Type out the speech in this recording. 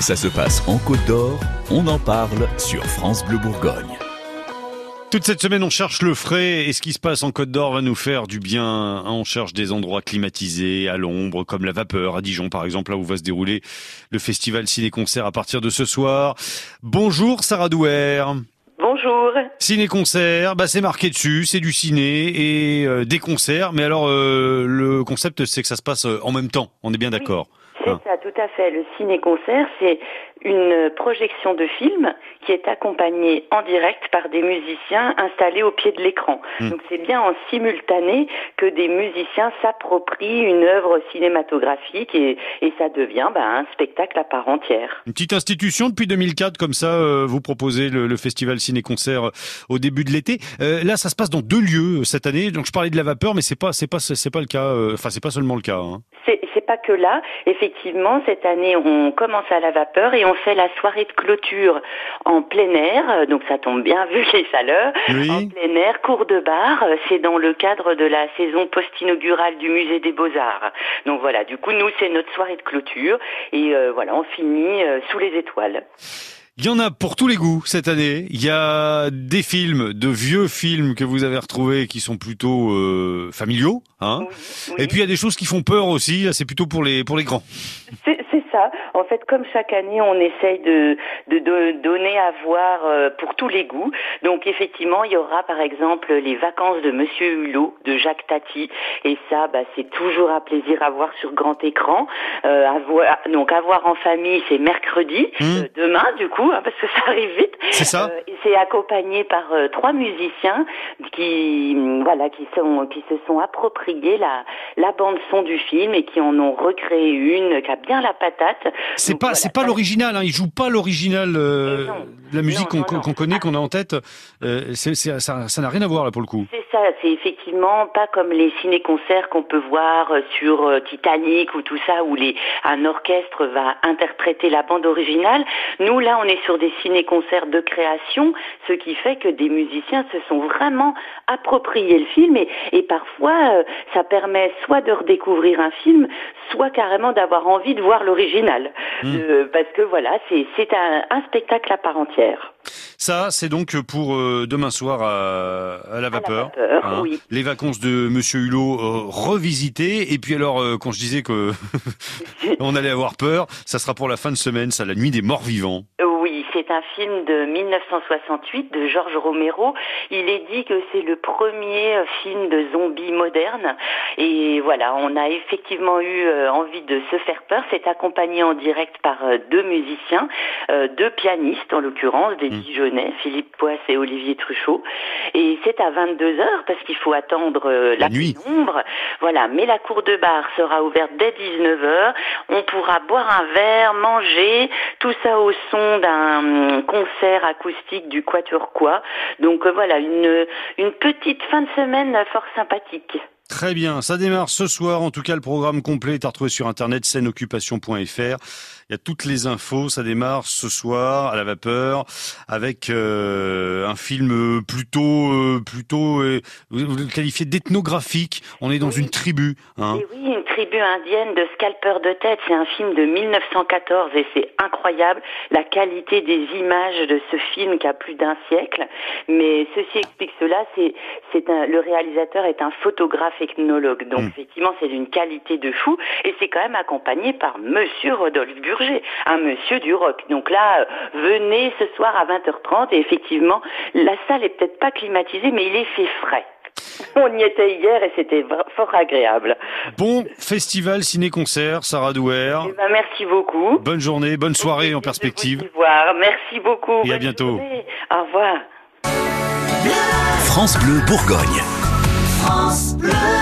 Ça se passe en Côte d'Or, on en parle sur France Bleu Bourgogne. Toute cette semaine, on cherche le frais et ce qui se passe en Côte d'Or va nous faire du bien. On cherche des endroits climatisés, à l'ombre, comme la vapeur à Dijon, par exemple, là où va se dérouler le festival ciné-concert à partir de ce soir. Bonjour Sarah Douer. Bonjour. Ciné-concert, bah c'est marqué dessus, c'est du ciné et euh, des concerts. Mais alors, euh, le concept, c'est que ça se passe euh, en même temps. On est bien d'accord. C'est Hein. ça, tout à fait. Le ciné-concert, c'est une projection de film qui est accompagnée en direct par des musiciens installés au pied de l'écran. Hmm. Donc c'est bien en simultané que des musiciens s'approprient une œuvre cinématographique et, et ça devient bah, un spectacle à part entière. Une petite institution depuis 2004, comme ça, euh, vous proposez le, le festival ciné-concert euh, au début de l'été. Euh, là, ça se passe dans deux lieux euh, cette année. Donc, je parlais de la vapeur, mais c'est pas, c'est pas, c'est pas le cas. euh, Enfin, c'est pas seulement le cas. Hein. C'est c'est pas que là. Effectivement, cette année, on commence à la vapeur et on fait la soirée de clôture en plein air. Euh, Donc ça tombe bien vu les chaleurs. Oui. En plein air, cours de bar. Euh, C'est dans le cadre de la saison post-inaugurale du musée des Beaux-Arts. Donc voilà, du coup, nous, c'est notre soirée de clôture. Et euh, voilà, on finit euh, sous les étoiles. Il y en a pour tous les goûts cette année. Il y a des films, de vieux films que vous avez retrouvés qui sont plutôt euh, familiaux, hein. Oui, oui. Et puis il y a des choses qui font peur aussi. C'est plutôt pour les pour les grands. C'est c'est ça. En fait, comme chaque année, on essaye de, de, de donner à voir euh, pour tous les goûts. Donc, effectivement, il y aura par exemple les vacances de Monsieur Hulot de Jacques Tati. Et ça, bah, c'est toujours un plaisir à voir sur grand écran. Euh, à voir, donc, à voir en famille, c'est mercredi, Mmh. euh, demain, du coup, hein, parce que ça arrive vite. C'est ça Euh, c'est accompagné par trois musiciens qui, voilà, qui sont, qui se sont appropriés la, la bande son du film et qui en ont recréé une qui a bien la patate. C'est pas voilà, c'est pas l'original. Hein. Il joue pas l'original. euh, la musique qu'on connaît, qu'on a en tête. Euh, ça ça n'a rien à voir là pour le coup. C'est ça, c'est effectivement pas comme les ciné-concerts qu'on peut voir euh, sur euh, Titanic ou tout ça, où les, un orchestre va interpréter la bande originale. Nous, là, on est sur des ciné-concerts de création, ce qui fait que des musiciens se sont vraiment appropriés le film et, et parfois, euh, ça permet soit de redécouvrir un film, soit carrément d'avoir envie de voir l'original. Euh, parce que voilà, c'est c'est un, un spectacle à part entière. Ça, c'est donc pour euh, demain soir à, à la vapeur. hein. vapeur, oui. Les vacances de Monsieur Hulot euh, revisitées. Et puis alors, euh, quand je disais que on allait avoir peur, ça sera pour la fin de semaine, ça, la nuit des morts vivants. C'est un film de 1968 de George Romero. Il est dit que c'est le premier euh, film de zombies moderne. Et voilà, on a effectivement eu euh, envie de se faire peur. C'est accompagné en direct par euh, deux musiciens, deux pianistes en l'occurrence, des Dijonais, Philippe Poisse et Olivier Truchot. Et c'est à 22 heures parce qu'il faut attendre La la, nuit. pénombre. Voilà, mais la cour de bar sera ouverte dès 19 heures. On pourra boire un verre, manger, tout ça au son d'un hum, concert acoustique du Quatuor Quoi. Donc euh, voilà, une, une petite fin de semaine euh, fort sympathique. Très bien, ça démarre ce soir. En tout cas, le programme complet est à retrouver sur internet scèneoccupation.fr. Il y a toutes les infos. Ça démarre ce soir à la vapeur avec euh, un film plutôt, euh, plutôt, euh, vous vous le qualifiez d'ethnographique. On est dans une tribu. Hein. Et oui, une tribu indienne de scalpeurs de tête. C'est un film de 1914 et c'est incroyable la qualité des images de ce film qui a plus d'un siècle. Mais ceci explique cela. C'est, c'est un, le réalisateur est un photographe ethnologue. Donc Mm. effectivement, c'est d'une qualité de fou et c'est quand même accompagné par Monsieur Rodolphe Burger, un monsieur du rock. Donc là, euh, venez ce soir à 20h30 et effectivement, la salle est peut-être pas climatisée, mais il est fait frais. On y était hier et c'était fort agréable. Bon festival ciné-concert, Sarah Douer. Eh ben, merci beaucoup. Bonne journée, bonne soirée en perspective. vous y voir. Merci beaucoup. Et à bientôt. journée. Au revoir. France Bleu Bourgogne. France Bleu.